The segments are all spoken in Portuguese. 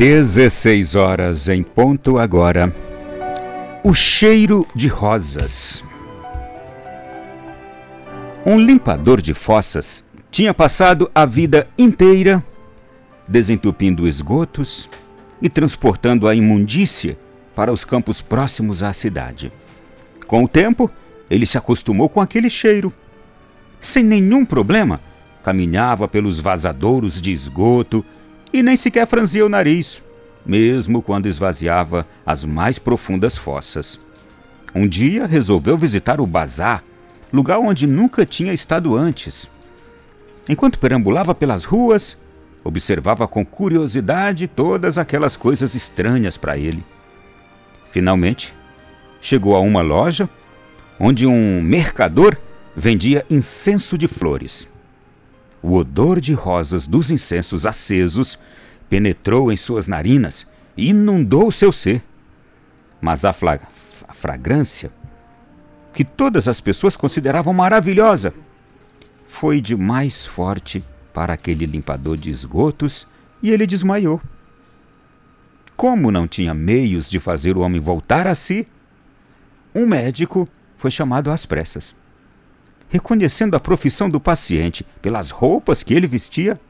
16 horas em ponto agora. O cheiro de rosas. Um limpador de fossas tinha passado a vida inteira desentupindo esgotos e transportando a imundícia para os campos próximos à cidade. Com o tempo, ele se acostumou com aquele cheiro. Sem nenhum problema, caminhava pelos vazadouros de esgoto e nem sequer franzia o nariz, mesmo quando esvaziava as mais profundas fossas. Um dia resolveu visitar o bazar, lugar onde nunca tinha estado antes. Enquanto perambulava pelas ruas, observava com curiosidade todas aquelas coisas estranhas para ele. Finalmente, chegou a uma loja onde um mercador vendia incenso de flores. O odor de rosas dos incensos acesos penetrou em suas narinas e inundou seu ser. Mas a, a fragrância, que todas as pessoas consideravam maravilhosa, foi de mais forte para aquele limpador de esgotos e ele desmaiou. Como não tinha meios de fazer o homem voltar a si, um médico foi chamado às pressas reconhecendo a profissão do paciente pelas roupas que ele vestia,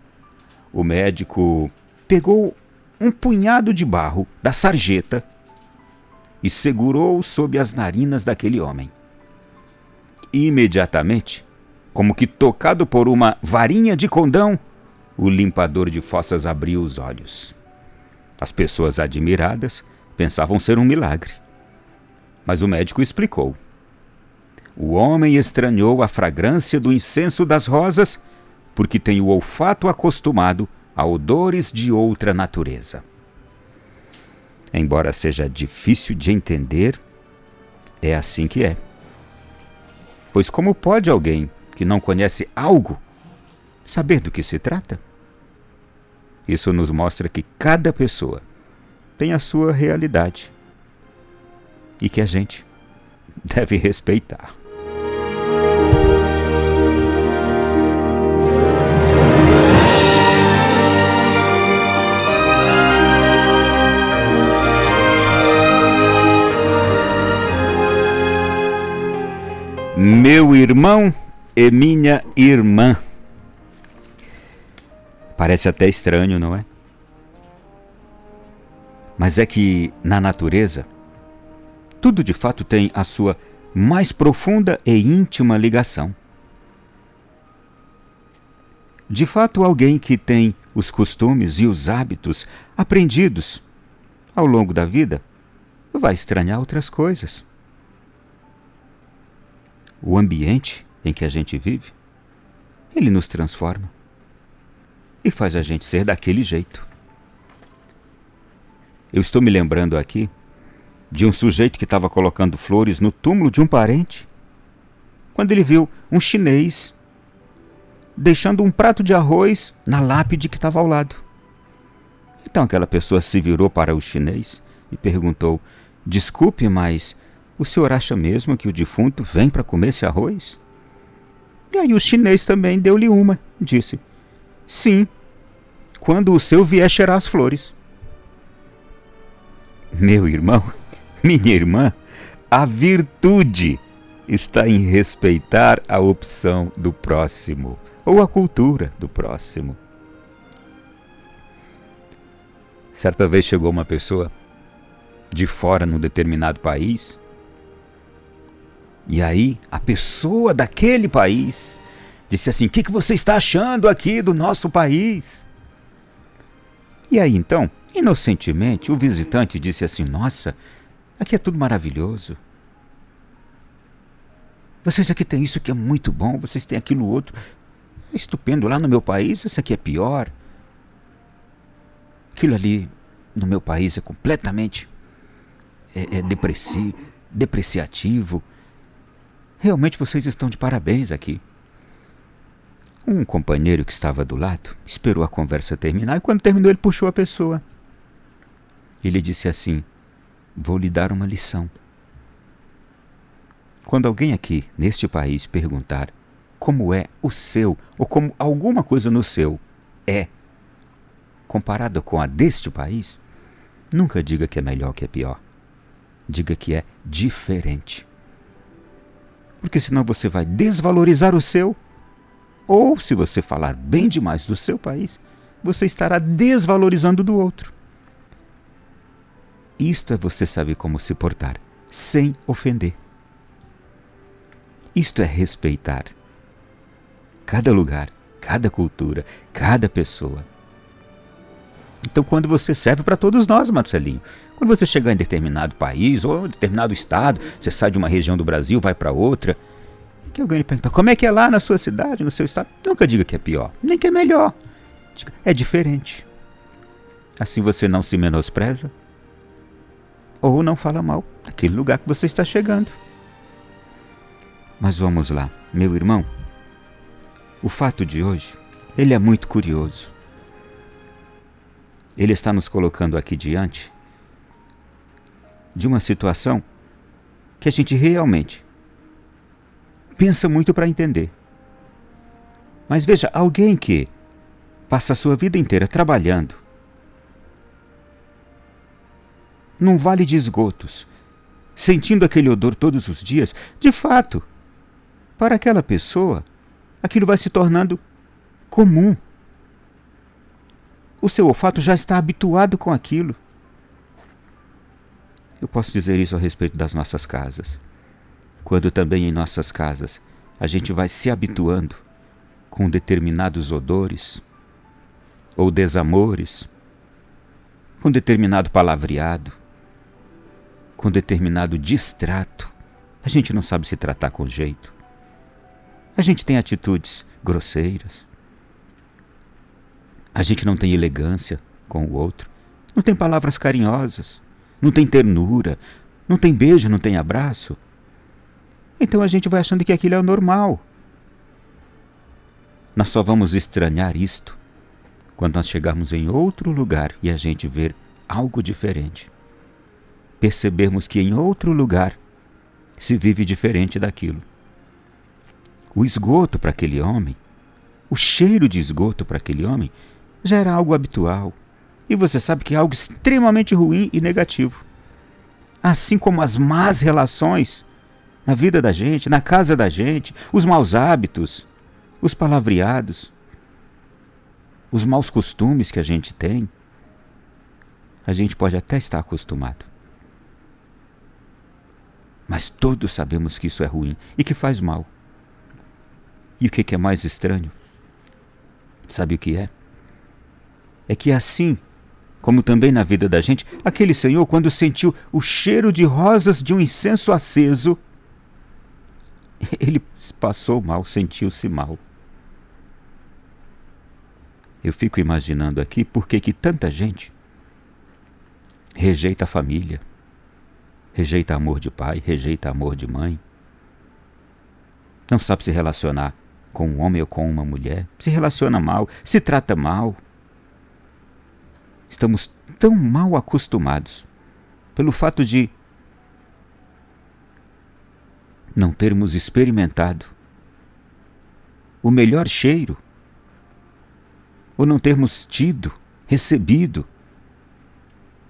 o médico pegou um punhado de barro da sarjeta e segurou sob as narinas daquele homem. Imediatamente, como que tocado por uma varinha de condão, o limpador de fossas abriu os olhos. As pessoas admiradas pensavam ser um milagre. Mas o médico explicou. O homem estranhou a fragrância do incenso das rosas porque tem o olfato acostumado a odores de outra natureza. Embora seja difícil de entender, é assim que é. Pois como pode alguém que não conhece algo saber do que se trata? Isso nos mostra que cada pessoa tem a sua realidade e que a gente deve respeitar. Meu irmão e minha irmã. Parece até estranho, não é? Mas é que na natureza, tudo de fato tem a sua mais profunda e íntima ligação. De fato, alguém que tem os costumes e os hábitos aprendidos ao longo da vida vai estranhar outras coisas o ambiente em que a gente vive, ele nos transforma e faz a gente ser daquele jeito. Eu estou me lembrando aqui de um sujeito que estava colocando flores no túmulo de um parente, quando ele viu um chinês deixando um prato de arroz na lápide que estava ao lado. Então aquela pessoa se virou para o chinês e perguntou: Desculpe, mas o senhor acha mesmo que o defunto vem para comer esse arroz? E aí o chinês também deu-lhe uma, disse: Sim, quando o seu vier cheirar as flores. Meu irmão, minha irmã, a virtude está em respeitar a opção do próximo ou a cultura do próximo. Certa vez chegou uma pessoa de fora num determinado país e aí, a pessoa daquele país disse assim: O que, que você está achando aqui do nosso país? E aí, então, inocentemente, o visitante disse assim: Nossa, aqui é tudo maravilhoso. Vocês aqui têm isso que é muito bom, vocês têm aquilo outro. É estupendo. Lá no meu país, isso aqui é pior. Aquilo ali no meu país é completamente é, é depressi, depreciativo. Realmente vocês estão de parabéns aqui. Um companheiro que estava do lado esperou a conversa terminar e, quando terminou, ele puxou a pessoa. Ele disse assim: Vou lhe dar uma lição. Quando alguém aqui, neste país, perguntar como é o seu, ou como alguma coisa no seu é, comparada com a deste país, nunca diga que é melhor que é pior. Diga que é diferente. Porque senão você vai desvalorizar o seu. Ou, se você falar bem demais do seu país, você estará desvalorizando do outro. Isto é você saber como se portar, sem ofender. Isto é respeitar cada lugar, cada cultura, cada pessoa. Então, quando você serve para todos nós, Marcelinho, quando você chegar em determinado país ou em determinado estado, você sai de uma região do Brasil, vai para outra, que alguém lhe pergunta como é que é lá na sua cidade, no seu estado, nunca diga que é pior, nem que é melhor. Diga, é diferente. Assim você não se menospreza, ou não fala mal daquele lugar que você está chegando. Mas vamos lá, meu irmão. O fato de hoje, ele é muito curioso. Ele está nos colocando aqui diante de uma situação que a gente realmente pensa muito para entender. Mas veja, alguém que passa a sua vida inteira trabalhando, num vale de esgotos, sentindo aquele odor todos os dias, de fato, para aquela pessoa, aquilo vai se tornando comum. O seu olfato já está habituado com aquilo. Eu posso dizer isso a respeito das nossas casas. Quando também em nossas casas a gente vai se habituando com determinados odores ou desamores, com determinado palavreado, com determinado distrato. A gente não sabe se tratar com jeito. A gente tem atitudes grosseiras. A gente não tem elegância com o outro. Não tem palavras carinhosas. Não tem ternura. Não tem beijo, não tem abraço. Então a gente vai achando que aquilo é o normal. Nós só vamos estranhar isto quando nós chegarmos em outro lugar e a gente ver algo diferente percebermos que em outro lugar se vive diferente daquilo. O esgoto para aquele homem, o cheiro de esgoto para aquele homem, já era algo habitual. E você sabe que é algo extremamente ruim e negativo. Assim como as más relações na vida da gente, na casa da gente, os maus hábitos, os palavreados, os maus costumes que a gente tem, a gente pode até estar acostumado. Mas todos sabemos que isso é ruim e que faz mal. E o que é mais estranho? Sabe o que é? É que assim, como também na vida da gente, aquele senhor, quando sentiu o cheiro de rosas de um incenso aceso, ele passou mal, sentiu-se mal. Eu fico imaginando aqui por que tanta gente rejeita a família, rejeita amor de pai, rejeita amor de mãe. Não sabe se relacionar com um homem ou com uma mulher, se relaciona mal, se trata mal. Estamos tão mal acostumados pelo fato de não termos experimentado o melhor cheiro, ou não termos tido, recebido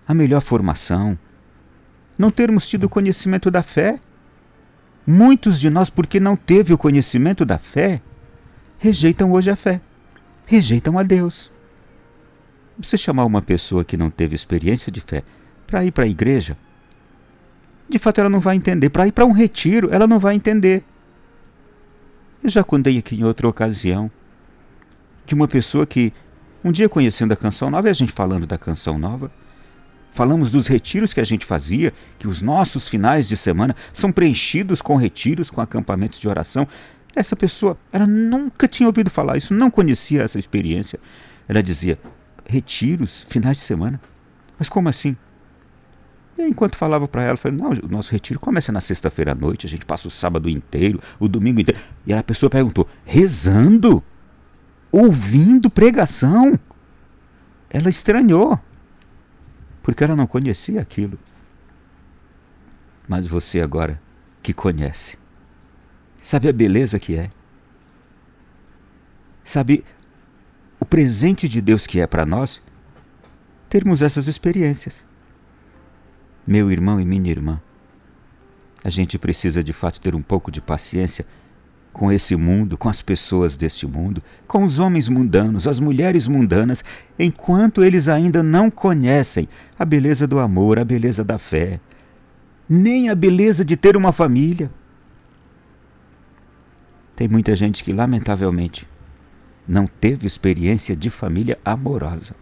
a melhor formação, não termos tido conhecimento da fé. Muitos de nós, porque não teve o conhecimento da fé, rejeitam hoje a fé, rejeitam a Deus. Você chamar uma pessoa que não teve experiência de fé para ir para a igreja, de fato ela não vai entender. Para ir para um retiro, ela não vai entender. Eu já contei aqui em outra ocasião de uma pessoa que, um dia conhecendo a canção nova, e a gente falando da canção nova, Falamos dos retiros que a gente fazia, que os nossos finais de semana são preenchidos com retiros, com acampamentos de oração. Essa pessoa, ela nunca tinha ouvido falar isso, não conhecia essa experiência. Ela dizia: retiros, finais de semana? Mas como assim? E enquanto falava para ela, eu falei: não, o nosso retiro começa na sexta-feira à noite, a gente passa o sábado inteiro, o domingo inteiro. E a pessoa perguntou: rezando? Ouvindo pregação? Ela estranhou porque ela não conhecia aquilo. Mas você agora que conhece, sabe a beleza que é? Sabe o presente de Deus que é para nós termos essas experiências. Meu irmão e minha irmã, a gente precisa de fato ter um pouco de paciência com esse mundo, com as pessoas deste mundo, com os homens mundanos, as mulheres mundanas, enquanto eles ainda não conhecem a beleza do amor, a beleza da fé, nem a beleza de ter uma família. Tem muita gente que, lamentavelmente, não teve experiência de família amorosa.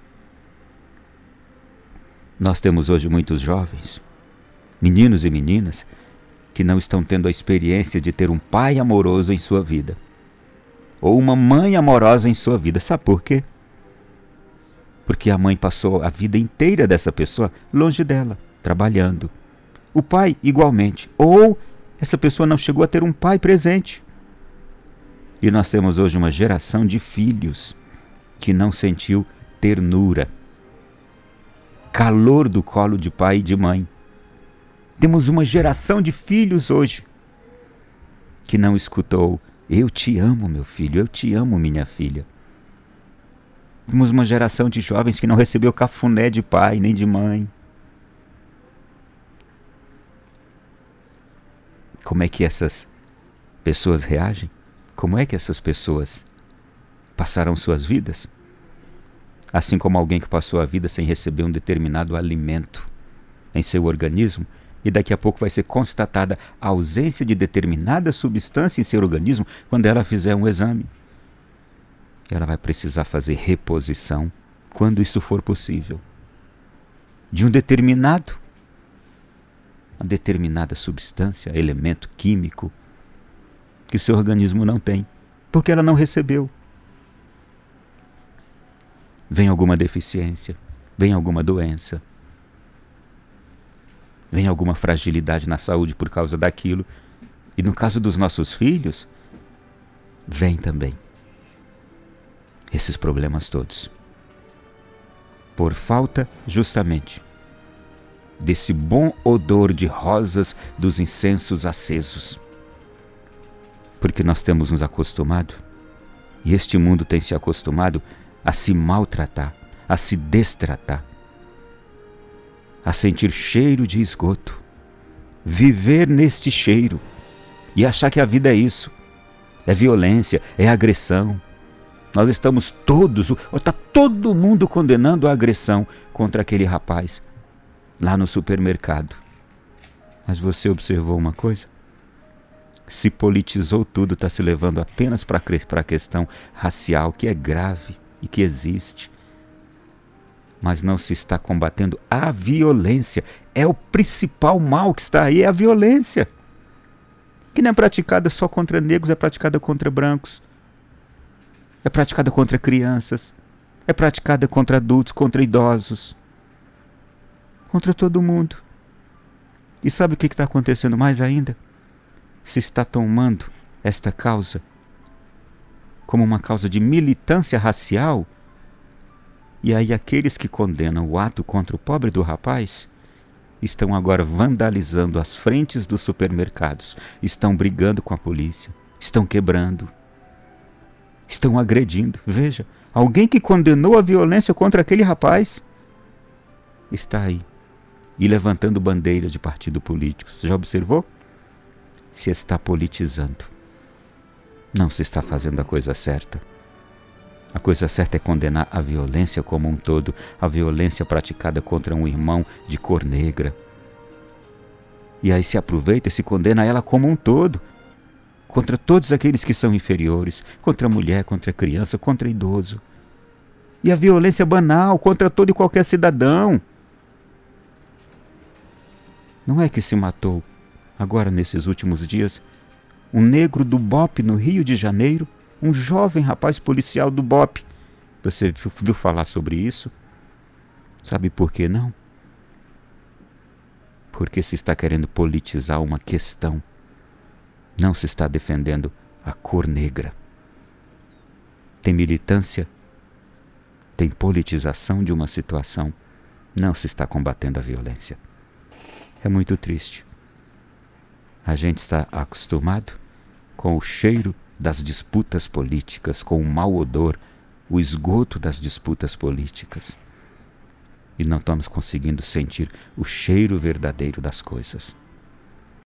Nós temos hoje muitos jovens, meninos e meninas, que não estão tendo a experiência de ter um pai amoroso em sua vida, ou uma mãe amorosa em sua vida. Sabe por quê? Porque a mãe passou a vida inteira dessa pessoa longe dela, trabalhando. O pai, igualmente. Ou essa pessoa não chegou a ter um pai presente. E nós temos hoje uma geração de filhos que não sentiu ternura, calor do colo de pai e de mãe. Temos uma geração de filhos hoje que não escutou: Eu te amo, meu filho, eu te amo, minha filha. Temos uma geração de jovens que não recebeu cafuné de pai nem de mãe. Como é que essas pessoas reagem? Como é que essas pessoas passaram suas vidas? Assim como alguém que passou a vida sem receber um determinado alimento em seu organismo, e daqui a pouco vai ser constatada a ausência de determinada substância em seu organismo quando ela fizer um exame. Ela vai precisar fazer reposição quando isso for possível. De um determinado, uma determinada substância, elemento químico que o seu organismo não tem, porque ela não recebeu. Vem alguma deficiência, vem alguma doença, vem alguma fragilidade na saúde por causa daquilo. E no caso dos nossos filhos, vem também esses problemas todos. Por falta, justamente, desse bom odor de rosas dos incensos acesos. Porque nós temos nos acostumado, e este mundo tem se acostumado a se maltratar, a se destratar a sentir cheiro de esgoto, viver neste cheiro e achar que a vida é isso. É violência, é agressão. Nós estamos todos, está todo mundo condenando a agressão contra aquele rapaz lá no supermercado. Mas você observou uma coisa? Se politizou tudo, está se levando apenas para a questão racial, que é grave e que existe mas não se está combatendo a violência. É o principal mal que está aí, é a violência. Que não é praticada só contra negros, é praticada contra brancos. É praticada contra crianças. É praticada contra adultos, contra idosos. Contra todo mundo. E sabe o que está acontecendo mais ainda? Se está tomando esta causa como uma causa de militância racial e aí aqueles que condenam o ato contra o pobre do rapaz estão agora vandalizando as frentes dos supermercados, estão brigando com a polícia, estão quebrando, estão agredindo. Veja, alguém que condenou a violência contra aquele rapaz está aí e levantando bandeiras de partido político. Você já observou? Se está politizando. Não se está fazendo a coisa certa. A coisa certa é condenar a violência como um todo, a violência praticada contra um irmão de cor negra. E aí se aproveita e se condena ela como um todo, contra todos aqueles que são inferiores, contra a mulher, contra a criança, contra idoso. E a violência banal contra todo e qualquer cidadão. Não é que se matou, agora nesses últimos dias, um negro do BOP no Rio de Janeiro um jovem rapaz policial do BOP. Você viu falar sobre isso? Sabe por que não? Porque se está querendo politizar uma questão, não se está defendendo a cor negra. Tem militância, tem politização de uma situação, não se está combatendo a violência. É muito triste. A gente está acostumado com o cheiro das disputas políticas, com o mau odor, o esgoto das disputas políticas. e não estamos conseguindo sentir o cheiro verdadeiro das coisas.